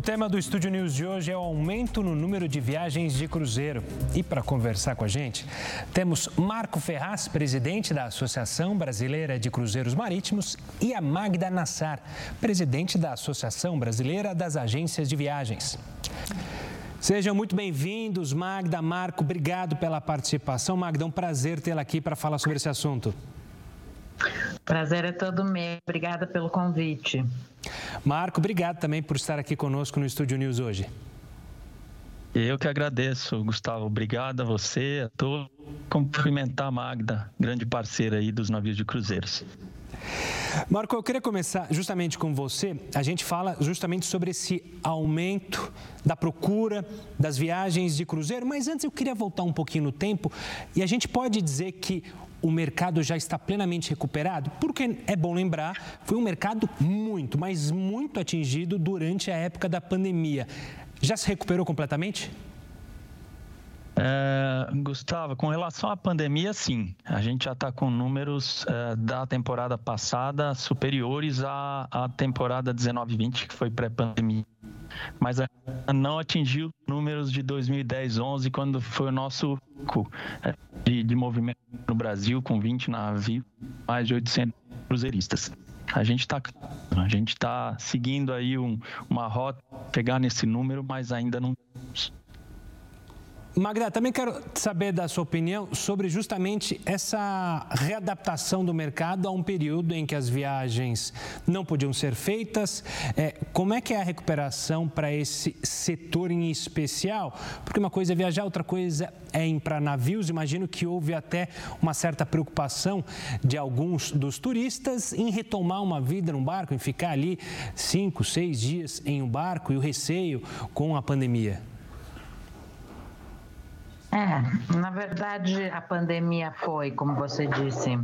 O tema do Estúdio News de hoje é o aumento no número de viagens de cruzeiro. E para conversar com a gente, temos Marco Ferraz, presidente da Associação Brasileira de Cruzeiros Marítimos, e a Magda Nassar, presidente da Associação Brasileira das Agências de Viagens. Sejam muito bem-vindos, Magda, Marco, obrigado pela participação. Magda, é um prazer tê-la aqui para falar sobre esse assunto. Prazer é todo meu. Obrigada pelo convite. Marco, obrigado também por estar aqui conosco no Estúdio News hoje. Eu que agradeço, Gustavo. Obrigado a você, a todos. Cumprimentar a Magda, grande parceira aí dos navios de cruzeiros. Marco, eu queria começar justamente com você. A gente fala justamente sobre esse aumento da procura das viagens de cruzeiro, mas antes eu queria voltar um pouquinho no tempo e a gente pode dizer que o mercado já está plenamente recuperado? Porque é bom lembrar, foi um mercado muito, mas muito atingido durante a época da pandemia. Já se recuperou completamente? É, Gustavo, com relação à pandemia, sim. A gente já está com números é, da temporada passada superiores à, à temporada 19-20, que foi pré-pandemia. Mas não atingiu números de 2010-11, quando foi o nosso pico é, de, de movimento no Brasil, com 20 navios, mais de 800 cruzeiristas. A gente está a gente tá seguindo aí um, uma rota, pegar nesse número, mas ainda não Magda, também quero saber da sua opinião sobre justamente essa readaptação do mercado a um período em que as viagens não podiam ser feitas. É, como é que é a recuperação para esse setor em especial? Porque uma coisa é viajar, outra coisa é ir para navios. Imagino que houve até uma certa preocupação de alguns dos turistas em retomar uma vida num barco, em ficar ali cinco, seis dias em um barco e o receio com a pandemia. É, na verdade, a pandemia foi, como você disse,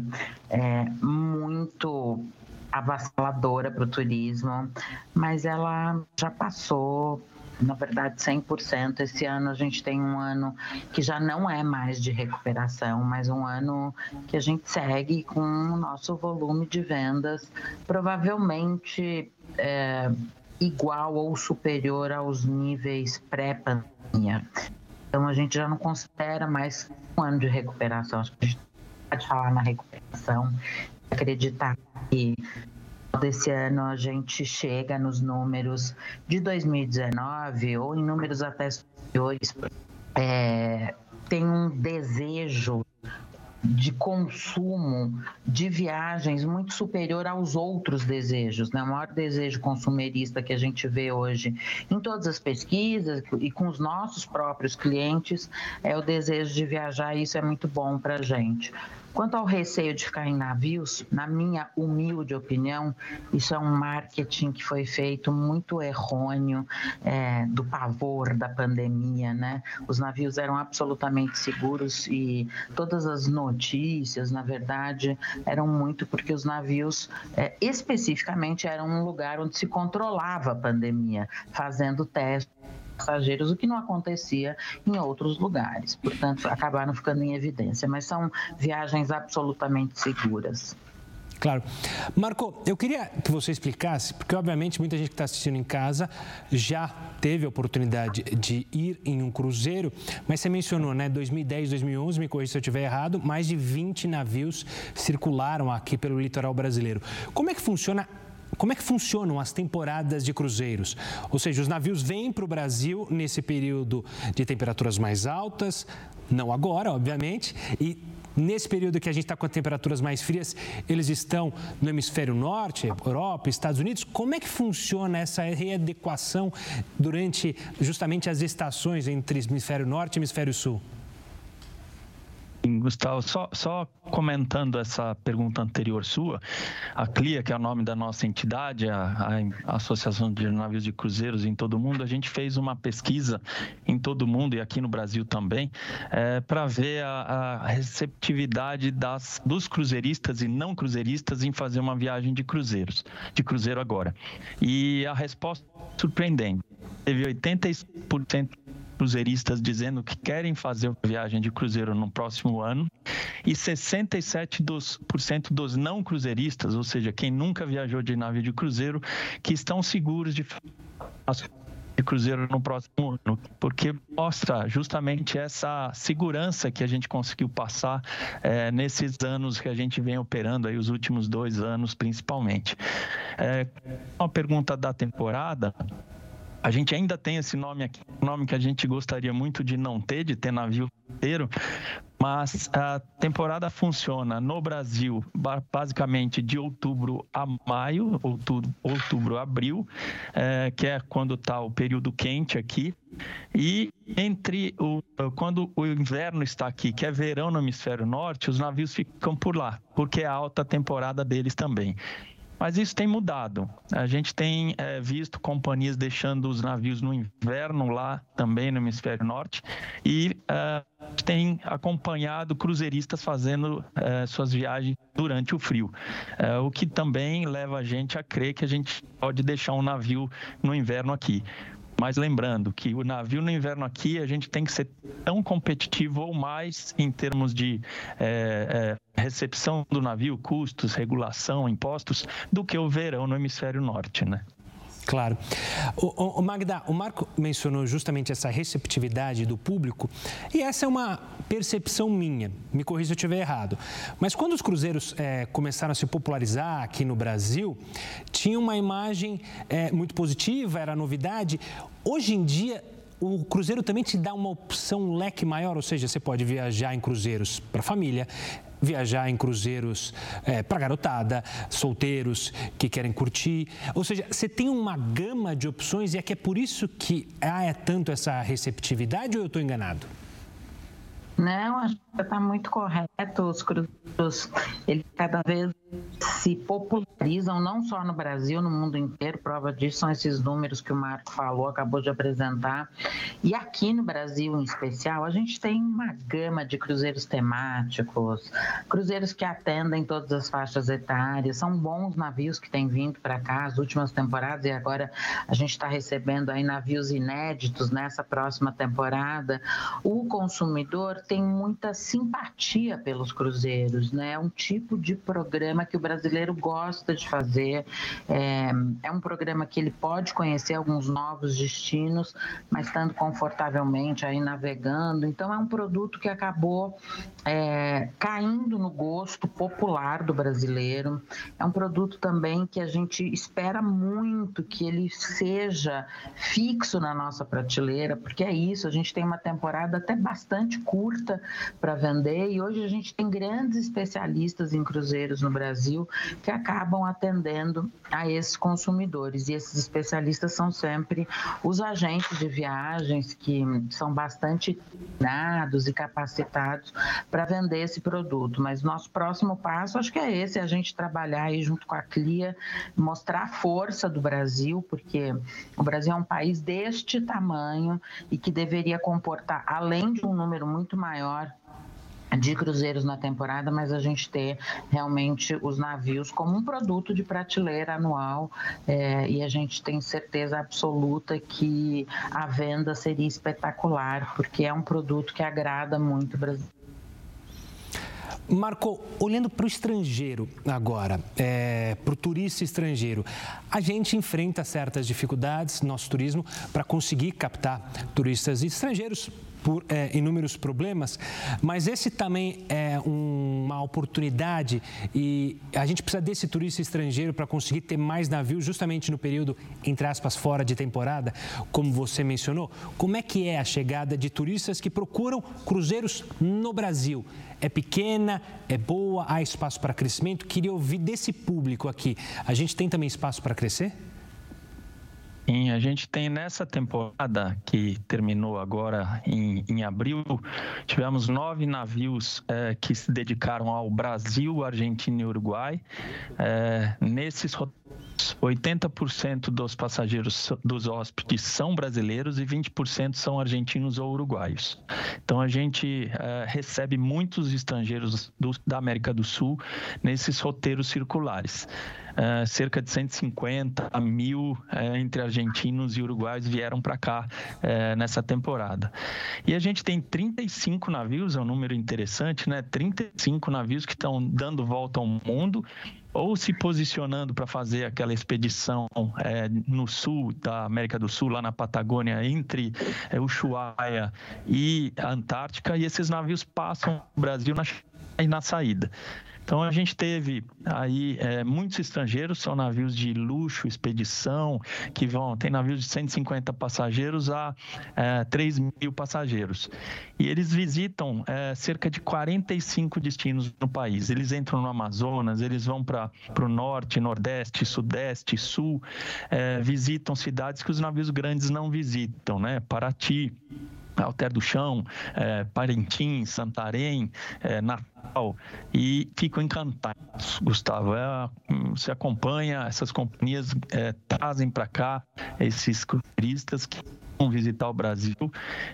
é, muito avassaladora para o turismo, mas ela já passou na verdade 100%. Esse ano a gente tem um ano que já não é mais de recuperação, mas um ano que a gente segue com o nosso volume de vendas provavelmente é, igual ou superior aos níveis pré-pandemia. Então a gente já não considera mais um ano de recuperação. Acho que a gente pode falar na recuperação, acreditar que desse ano a gente chega nos números de 2019 ou em números até superiores. É, tem um desejo de consumo de viagens muito superior aos outros desejos. Né? O maior desejo consumerista que a gente vê hoje em todas as pesquisas e com os nossos próprios clientes é o desejo de viajar, e isso é muito bom para a gente. Quanto ao receio de ficar em navios, na minha humilde opinião, isso é um marketing que foi feito muito errôneo é, do pavor da pandemia, né? Os navios eram absolutamente seguros e todas as notícias, na verdade, eram muito porque os navios é, especificamente eram um lugar onde se controlava a pandemia, fazendo testes passageiros, o que não acontecia em outros lugares. Portanto, acabaram ficando em evidência, mas são viagens absolutamente seguras. Claro. Marco, eu queria que você explicasse, porque obviamente muita gente que está assistindo em casa já teve a oportunidade de ir em um cruzeiro, mas você mencionou, né, 2010, 2011, me corrija se eu estiver errado, mais de 20 navios circularam aqui pelo litoral brasileiro. Como é que funciona como é que funcionam as temporadas de cruzeiros? Ou seja, os navios vêm para o Brasil nesse período de temperaturas mais altas, não agora, obviamente, e Nesse período que a gente está com temperaturas mais frias, eles estão no hemisfério norte, Europa, Estados Unidos. Como é que funciona essa readequação durante justamente as estações entre hemisfério norte e hemisfério sul? Gustavo, só, só comentando essa pergunta anterior sua, a CLIA, que é o nome da nossa entidade, a, a Associação de Navios de Cruzeiros em todo o mundo, a gente fez uma pesquisa em todo o mundo e aqui no Brasil também, é, para ver a, a receptividade das, dos cruzeiristas e não cruzeiristas em fazer uma viagem de cruzeiros, de cruzeiro agora. E a resposta surpreendente. Teve 80% cruzeiristas dizendo que querem fazer uma viagem de cruzeiro no próximo ano e 67% dos, dos não cruzeiristas, ou seja, quem nunca viajou de nave de cruzeiro, que estão seguros de de cruzeiro no próximo ano, porque mostra justamente essa segurança que a gente conseguiu passar é, nesses anos que a gente vem operando aí os últimos dois anos principalmente. É, uma pergunta da temporada. A gente ainda tem esse nome aqui, nome que a gente gostaria muito de não ter, de ter navio inteiro, mas a temporada funciona no Brasil basicamente de outubro a maio, outubro, outubro abril, é, que é quando está o período quente aqui, e entre o quando o inverno está aqui, que é verão no hemisfério norte, os navios ficam por lá, porque é a alta temporada deles também. Mas isso tem mudado. A gente tem é, visto companhias deixando os navios no inverno lá também no hemisfério norte e é, tem acompanhado cruzeiristas fazendo é, suas viagens durante o frio, o que também leva a gente a crer que a gente pode deixar um navio no inverno aqui. Mas lembrando que o navio no inverno aqui, a gente tem que ser tão competitivo ou mais em termos de é, é, recepção do navio, custos, regulação, impostos, do que o verão no hemisfério norte, né? Claro. O, o, Magda, o Marco mencionou justamente essa receptividade do público e essa é uma percepção minha, me corrija se eu estiver errado. Mas quando os cruzeiros é, começaram a se popularizar aqui no Brasil, tinha uma imagem é, muito positiva, era novidade. Hoje em dia, o cruzeiro também te dá uma opção, um leque maior, ou seja, você pode viajar em cruzeiros para família, viajar em cruzeiros é, para garotada, solteiros que querem curtir. Ou seja, você tem uma gama de opções e é que é por isso que há é tanto essa receptividade ou eu estou enganado? Não, acho que está muito correto. Os cruzeiros, eles cada vez se popularizam, não só no Brasil, no mundo inteiro. Prova disso são esses números que o Marco falou, acabou de apresentar. E aqui no Brasil, em especial, a gente tem uma gama de cruzeiros temáticos, cruzeiros que atendem todas as faixas etárias. São bons navios que têm vindo para cá as últimas temporadas e agora a gente está recebendo aí navios inéditos nessa próxima temporada. O consumidor tem muita simpatia pelos cruzeiros, né? É um tipo de programa que o brasileiro gosta de fazer. É, é um programa que ele pode conhecer alguns novos destinos, mas estando confortavelmente aí navegando. Então é um produto que acabou é, caindo no gosto popular do brasileiro. É um produto também que a gente espera muito que ele seja fixo na nossa prateleira, porque é isso. A gente tem uma temporada até bastante curta para vender e hoje a gente tem grandes especialistas em cruzeiros no Brasil que acabam atendendo a esses consumidores e esses especialistas são sempre os agentes de viagens que são bastante treinados e capacitados para vender esse produto. Mas nosso próximo passo acho que é esse, é a gente trabalhar aí junto com a CLIA, mostrar a força do Brasil, porque o Brasil é um país deste tamanho e que deveria comportar, além de um número muito maior de cruzeiros na temporada, mas a gente ter realmente os navios como um produto de prateleira anual é, e a gente tem certeza absoluta que a venda seria espetacular, porque é um produto que agrada muito o Brasil. Marco, olhando para o estrangeiro agora, é, para o turista estrangeiro, a gente enfrenta certas dificuldades, nosso turismo, para conseguir captar turistas estrangeiros por é, inúmeros problemas, mas esse também é uma oportunidade e a gente precisa desse turista estrangeiro para conseguir ter mais navios justamente no período, entre aspas, fora de temporada, como você mencionou. Como é que é a chegada de turistas que procuram cruzeiros no Brasil? É pequena, é boa, há espaço para crescimento? Queria ouvir desse público aqui. A gente tem também espaço para crescer? Sim, a gente tem nessa temporada que terminou agora em, em abril, tivemos nove navios é, que se dedicaram ao Brasil, Argentina e Uruguai. É, nesses 80% dos passageiros dos hóspedes são brasileiros e 20% são argentinos ou uruguaios. Então a gente é, recebe muitos estrangeiros do, da América do Sul nesses roteiros circulares. É, cerca de 150 mil é, entre argentinos e uruguaios vieram para cá nessa temporada. E a gente tem 35 navios, é um número interessante, né? 35 navios que estão dando volta ao mundo ou se posicionando para fazer aquela expedição é, no sul da América do Sul, lá na Patagônia, entre é, Ushuaia e a Antártica, e esses navios passam o Brasil na, na saída. Então a gente teve aí é, muitos estrangeiros, são navios de luxo, expedição, que vão, tem navios de 150 passageiros a é, 3 mil passageiros. E eles visitam é, cerca de 45 destinos no país. Eles entram no Amazonas, eles vão para o norte, nordeste, sudeste, sul, é, visitam cidades que os navios grandes não visitam, né? Paraty, Alter do Chão, é, Parintins, Santarém, é, Natal, e ficam encantados, Gustavo. É, você acompanha, essas companhias é, trazem para cá esses turistas que visitar o Brasil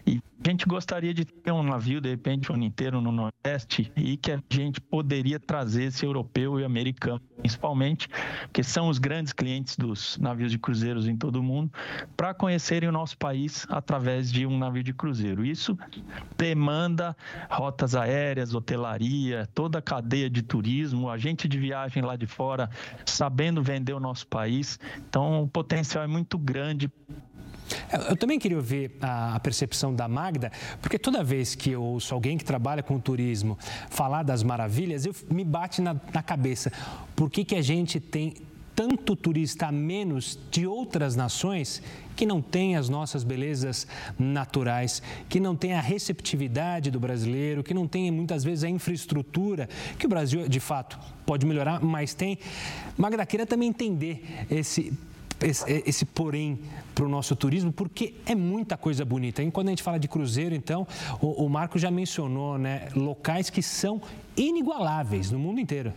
e a gente gostaria de ter um navio, de repente, um ano inteiro no Nordeste e que a gente poderia trazer esse europeu e americano, principalmente, que são os grandes clientes dos navios de cruzeiros em todo o mundo, para conhecerem o nosso país através de um navio de cruzeiro. Isso demanda rotas aéreas, hotelaria, toda a cadeia de turismo, agente de viagem lá de fora sabendo vender o nosso país. Então, o potencial é muito grande eu também queria ouvir a percepção da Magda, porque toda vez que eu ouço alguém que trabalha com turismo falar das maravilhas, eu, me bate na, na cabeça. Por que, que a gente tem tanto turista a menos de outras nações que não tem as nossas belezas naturais, que não tem a receptividade do brasileiro, que não tem muitas vezes a infraestrutura que o Brasil de fato pode melhorar, mas tem. Magda, queria também entender esse esse, esse porém para o nosso turismo, porque é muita coisa bonita. E quando a gente fala de cruzeiro, então, o, o Marco já mencionou né, locais que são inigualáveis no mundo inteiro.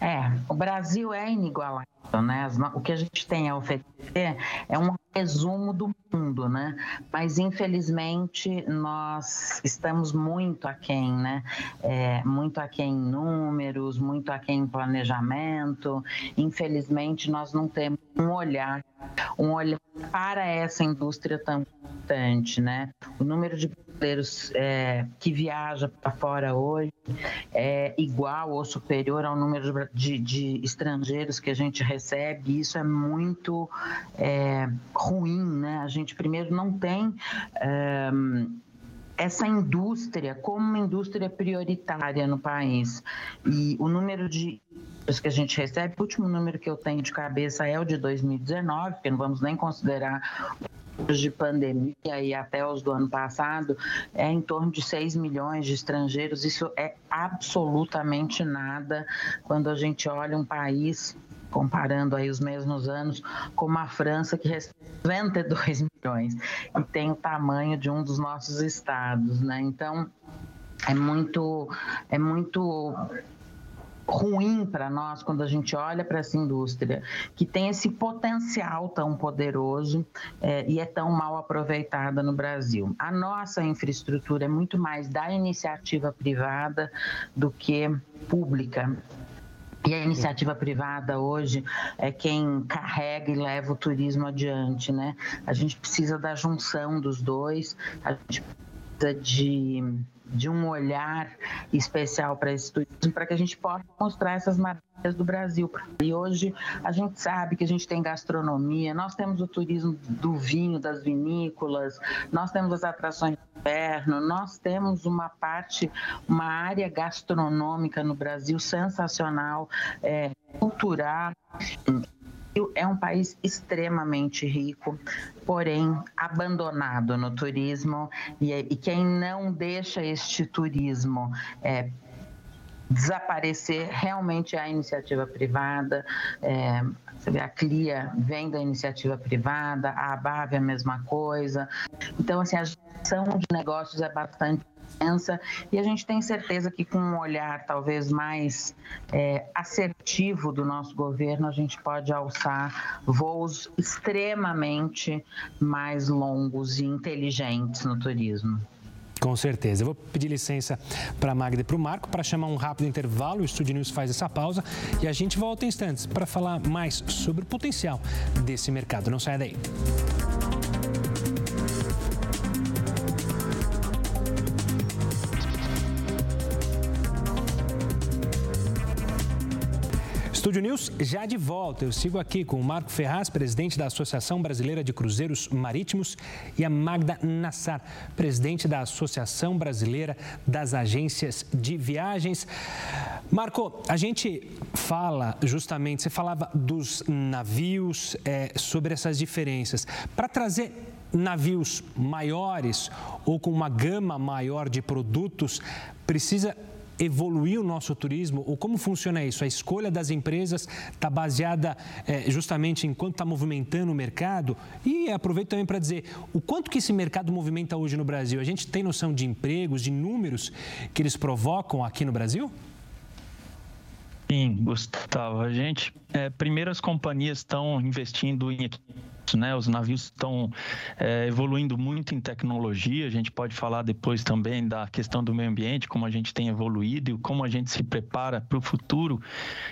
É, o Brasil é inigualável, né? O que a gente tem a oferecer é um resumo do mundo, né? Mas infelizmente nós estamos muito aquém, né? É, muito aquém em números, muito aquém em planejamento. Infelizmente nós não temos um olhar, um olhar para essa indústria tão importante, né? O número de brasileiros é, que viaja para fora hoje é igual ou superior ao número de, de estrangeiros que a gente recebe. Isso é muito é, ruim, né? A gente primeiro não tem é, essa indústria como uma indústria prioritária no país e o número de que a gente recebe, o último número que eu tenho de cabeça é o de 2019, que não vamos nem considerar de pandemia e até os do ano passado, é em torno de 6 milhões de estrangeiros. Isso é absolutamente nada quando a gente olha um país comparando aí os mesmos anos, como a França, que recebe 92 milhões e tem o tamanho de um dos nossos estados, né? Então, é muito, é muito ruim para nós quando a gente olha para essa indústria que tem esse potencial tão poderoso é, e é tão mal aproveitada no Brasil. A nossa infraestrutura é muito mais da iniciativa privada do que pública. E a iniciativa privada hoje é quem carrega e leva o turismo adiante, né? A gente precisa da junção dos dois, a gente precisa de de um olhar especial para esse turismo, para que a gente possa mostrar essas maravilhas do Brasil. E hoje a gente sabe que a gente tem gastronomia, nós temos o turismo do vinho, das vinícolas, nós temos as atrações de inverno, nós temos uma parte, uma área gastronômica no Brasil sensacional, é, cultural é um país extremamente rico, porém abandonado no turismo, e, e quem não deixa este turismo é, desaparecer realmente é a iniciativa privada. É, a CLIA vem da iniciativa privada, a ABAV é a mesma coisa. Então, assim, a gestão de negócios é bastante e a gente tem certeza que com um olhar talvez mais é, assertivo do nosso governo, a gente pode alçar voos extremamente mais longos e inteligentes no turismo. Com certeza. Eu vou pedir licença para a Magda e para o Marco para chamar um rápido intervalo. O Estúdio News faz essa pausa e a gente volta em instantes para falar mais sobre o potencial desse mercado. Não saia daí. Estúdio News já de volta. Eu sigo aqui com o Marco Ferraz, presidente da Associação Brasileira de Cruzeiros Marítimos, e a Magda Nassar, presidente da Associação Brasileira das Agências de Viagens. Marco, a gente fala justamente, você falava dos navios, é, sobre essas diferenças. Para trazer navios maiores ou com uma gama maior de produtos, precisa evoluir o nosso turismo? Ou como funciona isso? A escolha das empresas está baseada é, justamente em quanto está movimentando o mercado? E aproveito também para dizer, o quanto que esse mercado movimenta hoje no Brasil? A gente tem noção de empregos, de números que eles provocam aqui no Brasil? Sim, Gustavo. A gente, é, primeiro as companhias estão investindo em né? Os navios estão é, evoluindo muito em tecnologia. A gente pode falar depois também da questão do meio ambiente, como a gente tem evoluído e como a gente se prepara para o futuro.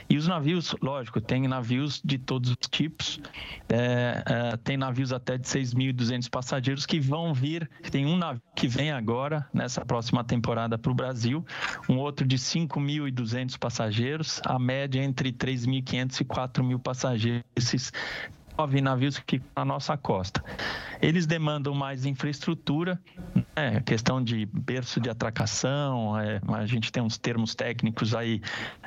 E os navios, lógico, tem navios de todos os tipos. É, é, tem navios até de 6.200 passageiros que vão vir. Tem um navio que vem agora nessa próxima temporada para o Brasil, um outro de 5.200 passageiros, a média entre 3.500 e 4.000 passageiros. Esses nove navios que ficam na nossa costa. Eles demandam mais infraestrutura, né? questão de berço de atracação, é, a gente tem uns termos técnicos aí,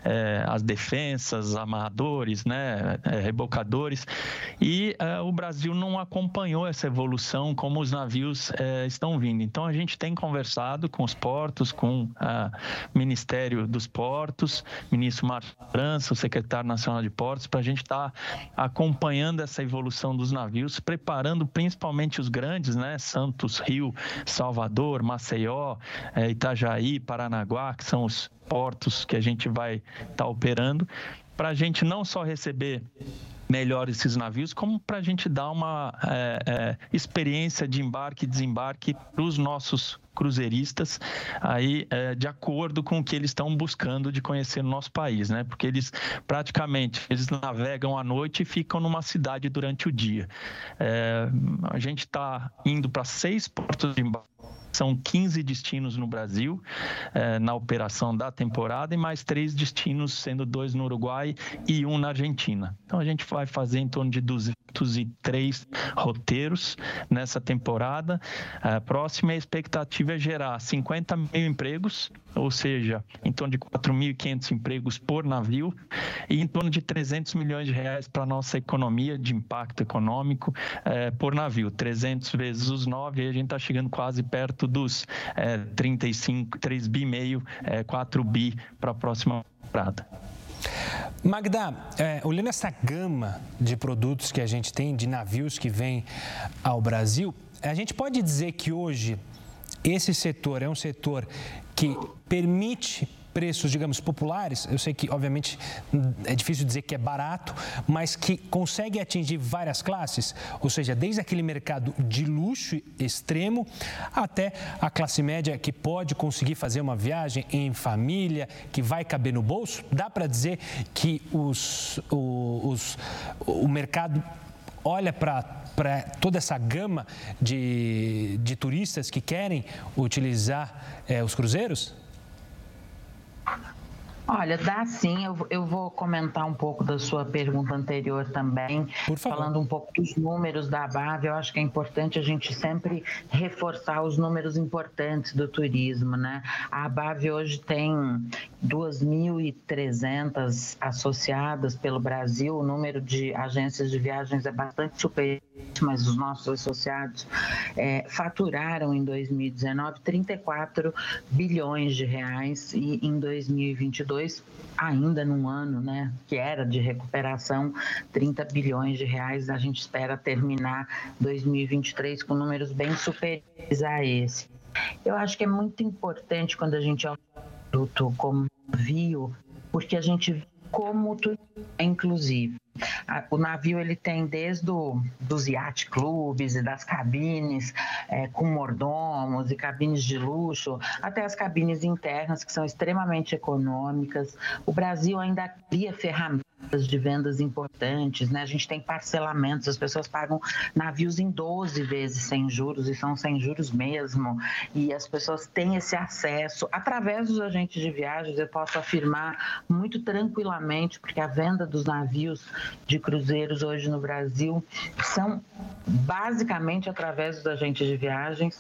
é, as defensas, amarradores, né? É, rebocadores, e é, o Brasil não acompanhou essa evolução como os navios é, estão vindo. Então a gente tem conversado com os portos, com o Ministério dos Portos, ministro Márcio França, o secretário nacional de portos, para a gente estar tá acompanhando essa evolução dos navios, preparando principalmente os grandes, né? Santos, Rio, Salvador, Maceió, é, Itajaí, Paranaguá, que são os portos que a gente vai estar tá operando, para a gente não só receber melhor esses navios, como para a gente dar uma é, é, experiência de embarque e desembarque para os nossos cruzeiristas aí é, de acordo com o que eles estão buscando de conhecer no nosso país, né? Porque eles praticamente eles navegam à noite e ficam numa cidade durante o dia. É, a gente está indo para seis portos de embarque são 15 destinos no Brasil eh, na operação da temporada e mais três destinos, sendo dois no Uruguai e um na Argentina. Então a gente vai fazer em torno de 203 roteiros nessa temporada. A próxima expectativa é gerar 50 mil empregos ou seja, em torno de 4.500 empregos por navio e em torno de 300 milhões de reais para a nossa economia de impacto econômico eh, por navio. 300 vezes os 9, e a gente está chegando quase perto dos eh, 35, 3 bi meio, eh, 4 bi para a próxima temporada. Magda, é, olhando essa gama de produtos que a gente tem, de navios que vêm ao Brasil, a gente pode dizer que hoje esse setor é um setor que permite preços, digamos, populares, eu sei que, obviamente, é difícil dizer que é barato, mas que consegue atingir várias classes, ou seja, desde aquele mercado de luxo extremo até a classe média que pode conseguir fazer uma viagem em família, que vai caber no bolso. Dá para dizer que os, os, o mercado olha para toda essa gama de, de turistas que querem utilizar é, os cruzeiros? Olha, dá sim. Eu, eu vou comentar um pouco da sua pergunta anterior também, falando um pouco dos números da ABAV. Eu acho que é importante a gente sempre reforçar os números importantes do turismo, né? A ABAV hoje tem 2.300 associadas pelo Brasil. O número de agências de viagens é bastante superior mas os nossos associados é, faturaram em 2019 34 bilhões de reais e em 2022 ainda num ano, né, que era de recuperação, 30 bilhões de reais. A gente espera terminar 2023 com números bem superiores a esse. Eu acho que é muito importante quando a gente olha o produto como viu, porque a gente como tudo inclusivo. O navio ele tem desde o, dos yacht clubes e das cabines é, com mordomos e cabines de luxo, até as cabines internas que são extremamente econômicas. O Brasil ainda cria ferramentas de vendas importantes, né? A gente tem parcelamentos, as pessoas pagam navios em 12 vezes sem juros e são sem juros mesmo, e as pessoas têm esse acesso. Através dos agentes de viagens, eu posso afirmar muito tranquilamente, porque a venda dos navios de cruzeiros hoje no Brasil são basicamente através dos agentes de viagens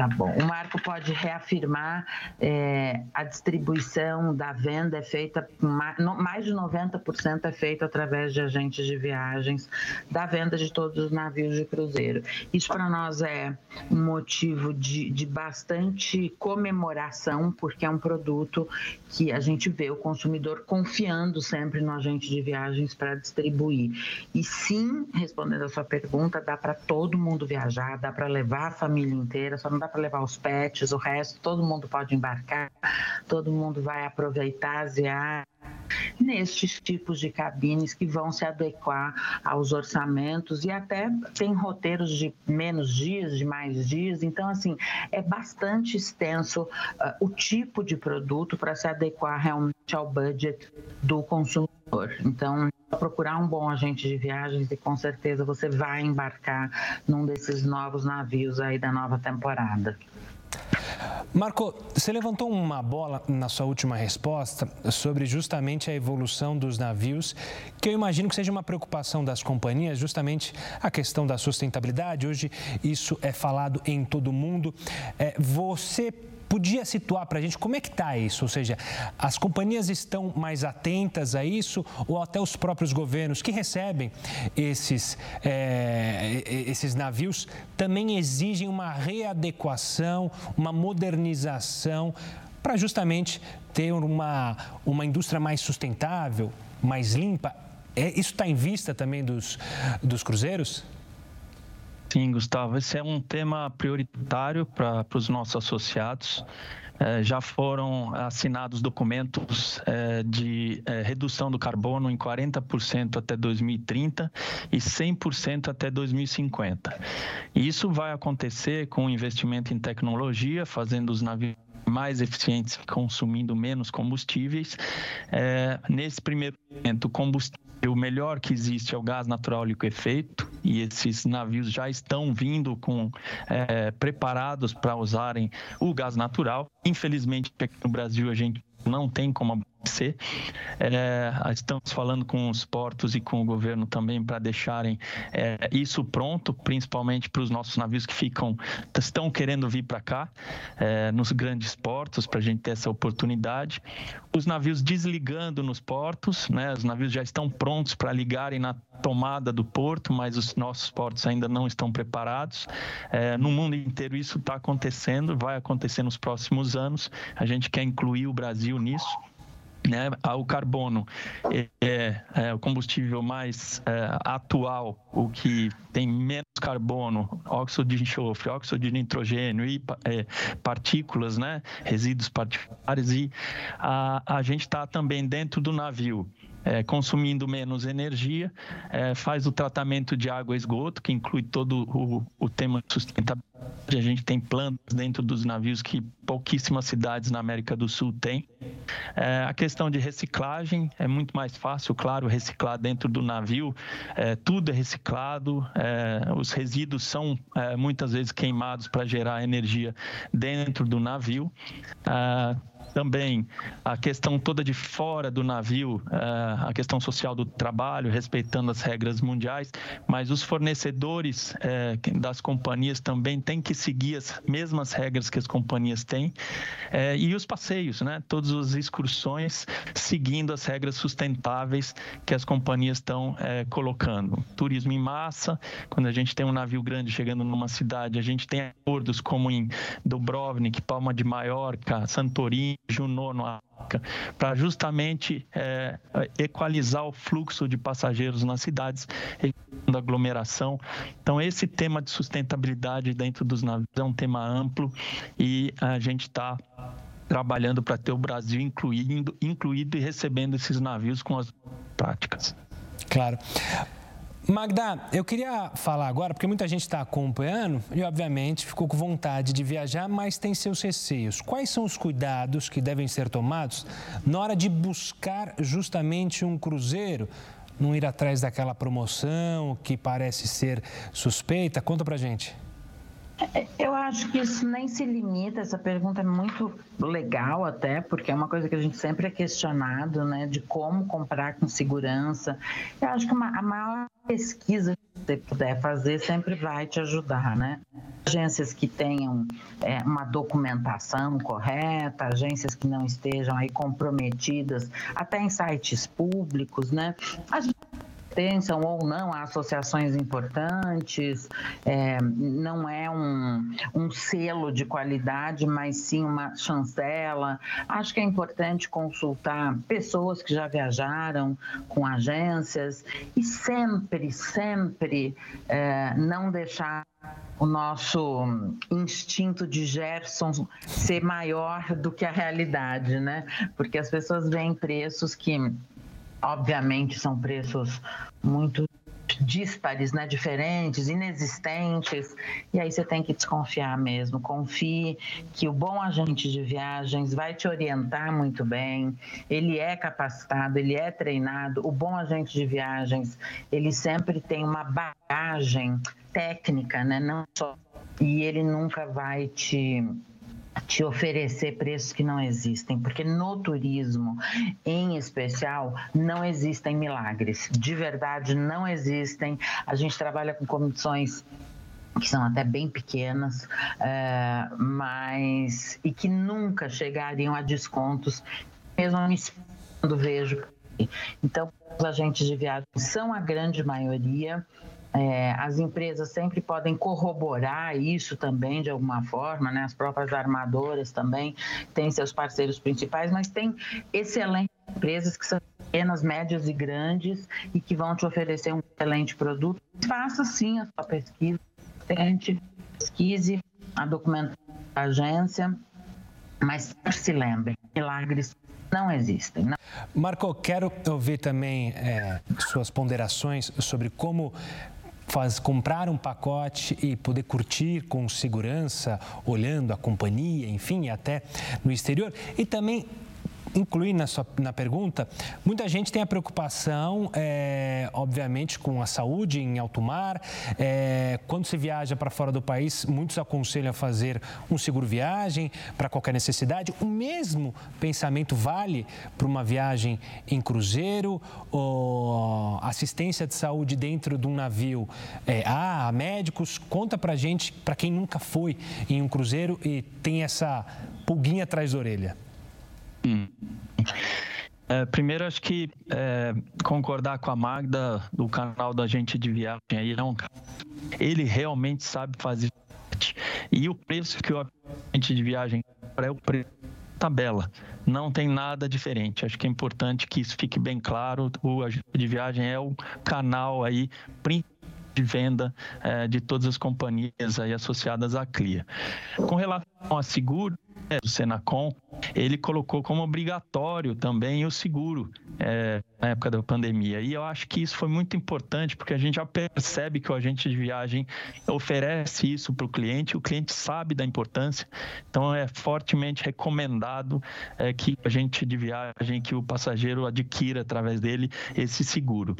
Tá bom. O Marco pode reafirmar é, a distribuição da venda é feita, mais de 90% é feito através de agentes de viagens, da venda de todos os navios de cruzeiro. Isso para nós é um motivo de, de bastante comemoração, porque é um produto que a gente vê o consumidor confiando sempre no agente de viagens para distribuir. E sim, respondendo a sua pergunta, dá para todo mundo viajar, dá para levar a família inteira, só não dá para levar os pets, o resto todo mundo pode embarcar, todo mundo vai aproveitar viagens nestes tipos de cabines que vão se adequar aos orçamentos e até tem roteiros de menos dias, de mais dias. Então, assim, é bastante extenso uh, o tipo de produto para se adequar realmente ao budget do consumidor. Então, procurar um bom agente de viagens e com certeza você vai embarcar num desses novos navios aí da nova temporada. Marco, você levantou uma bola na sua última resposta sobre justamente a evolução dos navios, que eu imagino que seja uma preocupação das companhias, justamente a questão da sustentabilidade. Hoje isso é falado em todo mundo. É, você podia situar para a gente como é que está isso? Ou seja, as companhias estão mais atentas a isso ou até os próprios governos que recebem esses, é, esses navios também exigem uma readequação, uma modernização para justamente ter uma, uma indústria mais sustentável, mais limpa? É, isso está em vista também dos, dos cruzeiros? Sim, Gustavo, esse é um tema prioritário para os nossos associados. É, já foram assinados documentos é, de é, redução do carbono em 40% até 2030 e 100% até 2050. E isso vai acontecer com investimento em tecnologia, fazendo os navios mais eficientes, consumindo menos combustíveis. É, nesse primeiro momento, o combustível o melhor que existe é o gás natural liquefeito e esses navios já estão vindo com é, preparados para usarem o gás natural. Infelizmente, aqui no Brasil a gente não tem como acontecer. É, estamos falando com os portos e com o governo também para deixarem é, isso pronto, principalmente para os nossos navios que ficam estão querendo vir para cá, é, nos grandes portos, para a gente ter essa oportunidade. Os navios desligando nos portos, né, os navios já estão prontos para ligarem na tomada do porto, mas os nossos portos ainda não estão preparados. É, no mundo inteiro isso está acontecendo, vai acontecer nos próximos anos. A gente quer incluir o Brasil nisso. Né, o carbono. É, é, o combustível mais é, atual, o que tem menos carbono, óxido de enxofre, óxido de nitrogênio e é, partículas, né, resíduos particulares, e a, a gente está também dentro do navio é, consumindo menos energia, é, faz o tratamento de água e esgoto, que inclui todo o, o tema de sustentabilidade. A gente tem plantas dentro dos navios que pouquíssimas cidades na América do Sul têm. É, a questão de reciclagem é muito mais fácil, claro, reciclar dentro do navio. É, tudo é reciclado, é, os resíduos são é, muitas vezes queimados para gerar energia dentro do navio. Também a questão toda de fora do navio, eh, a questão social do trabalho, respeitando as regras mundiais, mas os fornecedores eh, das companhias também têm que seguir as mesmas regras que as companhias têm eh, e os passeios, né? Todas as excursões seguindo as regras sustentáveis que as companhias estão colocando. Turismo em massa, quando a gente tem um navio grande chegando numa cidade, a gente tem acordos como em Dubrovnik, Palma de Maiorca, Santorini, Junô no África, para justamente é, equalizar o fluxo de passageiros nas cidades, da aglomeração. Então, esse tema de sustentabilidade dentro dos navios é um tema amplo e a gente está trabalhando para ter o Brasil incluindo, incluído e recebendo esses navios com as práticas. Claro. Magda, eu queria falar agora, porque muita gente está acompanhando e, obviamente, ficou com vontade de viajar, mas tem seus receios. Quais são os cuidados que devem ser tomados na hora de buscar justamente um cruzeiro? Não ir atrás daquela promoção que parece ser suspeita? Conta pra gente. Eu acho que isso nem se limita, essa pergunta é muito legal até, porque é uma coisa que a gente sempre é questionado, né, de como comprar com segurança. Eu acho que uma, a maior pesquisa que você puder fazer sempre vai te ajudar, né? Agências que tenham é, uma documentação correta, agências que não estejam aí comprometidas, até em sites públicos, né? A gente pertençam ou não a associações importantes, é, não é um, um selo de qualidade, mas sim uma chancela. Acho que é importante consultar pessoas que já viajaram com agências e sempre, sempre é, não deixar o nosso instinto de Gerson ser maior do que a realidade, né? Porque as pessoas veem preços que obviamente são preços muito díspares, né, diferentes, inexistentes, e aí você tem que desconfiar mesmo. Confie que o bom agente de viagens vai te orientar muito bem, ele é capacitado, ele é treinado. O bom agente de viagens, ele sempre tem uma bagagem técnica, né, não só e ele nunca vai te te oferecer preços que não existem, porque no turismo, em especial, não existem milagres. De verdade, não existem. A gente trabalha com comissões que são até bem pequenas, é, mas e que nunca chegariam a descontos, mesmo quando vejo. Então, os agentes de viagem são a grande maioria. É, as empresas sempre podem corroborar isso também de alguma forma, né? As próprias armadoras também têm seus parceiros principais, mas tem excelentes empresas que são pequenas, médias e grandes e que vão te oferecer um excelente produto. Faça sim a sua pesquisa, tente, pesquise a documentação da agência, mas se lembre, milagres não existem. Não. Marco, quero ouvir também é, suas ponderações sobre como faz, comprar um pacote e poder curtir com segurança, olhando a companhia, enfim, até no exterior. E também incluir na, sua, na pergunta, muita gente tem a preocupação, é, obviamente, com a saúde em alto mar. É, quando se viaja para fora do país, muitos aconselham a fazer um seguro viagem para qualquer necessidade. O mesmo pensamento vale para uma viagem em cruzeiro, ou assistência de saúde dentro de um navio. É, há médicos, conta para gente, para quem nunca foi em um cruzeiro e tem essa pulguinha atrás da orelha. Hum. É, primeiro, acho que é, concordar com a Magda do canal da Gente de Viagem aí um ele realmente sabe fazer e o preço que o agente de viagem é o preço tabela, não tem nada diferente. Acho que é importante que isso fique bem claro. O agente de viagem é o canal aí de venda é, de todas as companhias aí associadas à CLIA. Com relação a seguro, do Senacom, ele colocou como obrigatório também o seguro é, na época da pandemia. E eu acho que isso foi muito importante, porque a gente já percebe que o agente de viagem oferece isso para o cliente, o cliente sabe da importância, então é fortemente recomendado é, que o agente de viagem, que o passageiro adquira através dele esse seguro.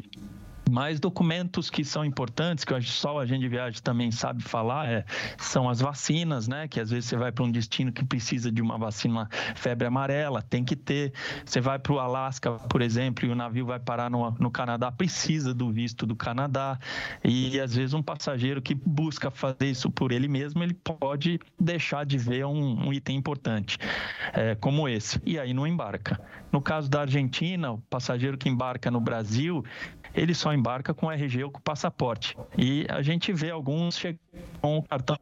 Mas documentos que são importantes, que só o agente de viagem também sabe falar, é, são as vacinas, né? Que às vezes você vai para um destino que precisa de uma vacina febre amarela, tem que ter. Você vai para o Alasca, por exemplo, e o navio vai parar no, no Canadá, precisa do visto do Canadá. E às vezes um passageiro que busca fazer isso por ele mesmo, ele pode deixar de ver um, um item importante, é, como esse. E aí não embarca. No caso da Argentina, o passageiro que embarca no Brasil, ele só embarca com RG ou com passaporte. E a gente vê alguns chegando com o cartão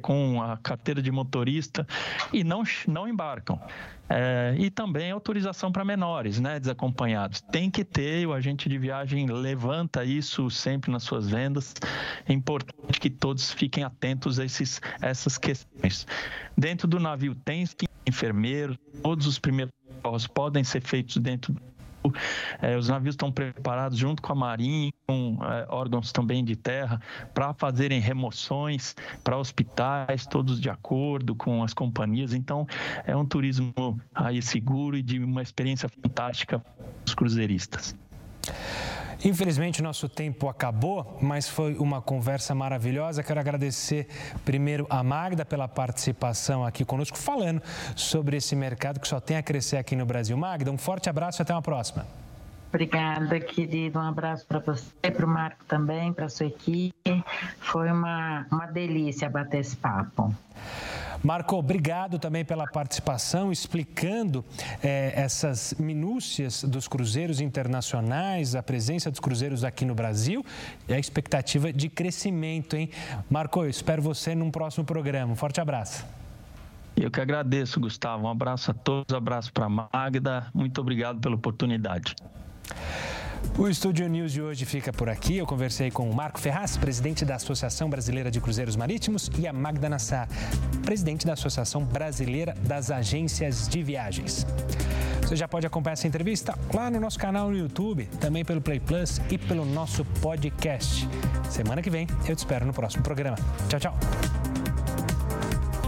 com a carteira de motorista e não, não embarcam. É, e também autorização para menores, né, desacompanhados. Tem que ter, o agente de viagem levanta isso sempre nas suas vendas. É importante que todos fiquem atentos a esses, essas questões. Dentro do navio tem enfermeiro, todos os primeiros podem ser feitos dentro É, os navios estão preparados junto com a Marinha, com é, órgãos também de terra, para fazerem remoções para hospitais, todos de acordo com as companhias. Então, é um turismo aí seguro e de uma experiência fantástica para os cruzeiristas. Infelizmente, nosso tempo acabou, mas foi uma conversa maravilhosa. Quero agradecer primeiro a Magda pela participação aqui conosco, falando sobre esse mercado que só tem a crescer aqui no Brasil. Magda, um forte abraço e até uma próxima. Obrigada, querido. Um abraço para você, para o Marco também, para a sua equipe. Foi uma, uma delícia bater esse papo. Marco, obrigado também pela participação, explicando é, essas minúcias dos cruzeiros internacionais, a presença dos cruzeiros aqui no Brasil e a expectativa de crescimento, hein? Marco, eu espero você num próximo programa. Um forte abraço. Eu que agradeço, Gustavo. Um abraço a todos, um abraço para Magda. Muito obrigado pela oportunidade. O Estúdio News de hoje fica por aqui. Eu conversei com o Marco Ferraz, presidente da Associação Brasileira de Cruzeiros Marítimos, e a Magda Nassar, presidente da Associação Brasileira das Agências de Viagens. Você já pode acompanhar essa entrevista lá no nosso canal no YouTube, também pelo Play Plus e pelo nosso podcast. Semana que vem eu te espero no próximo programa. Tchau, tchau.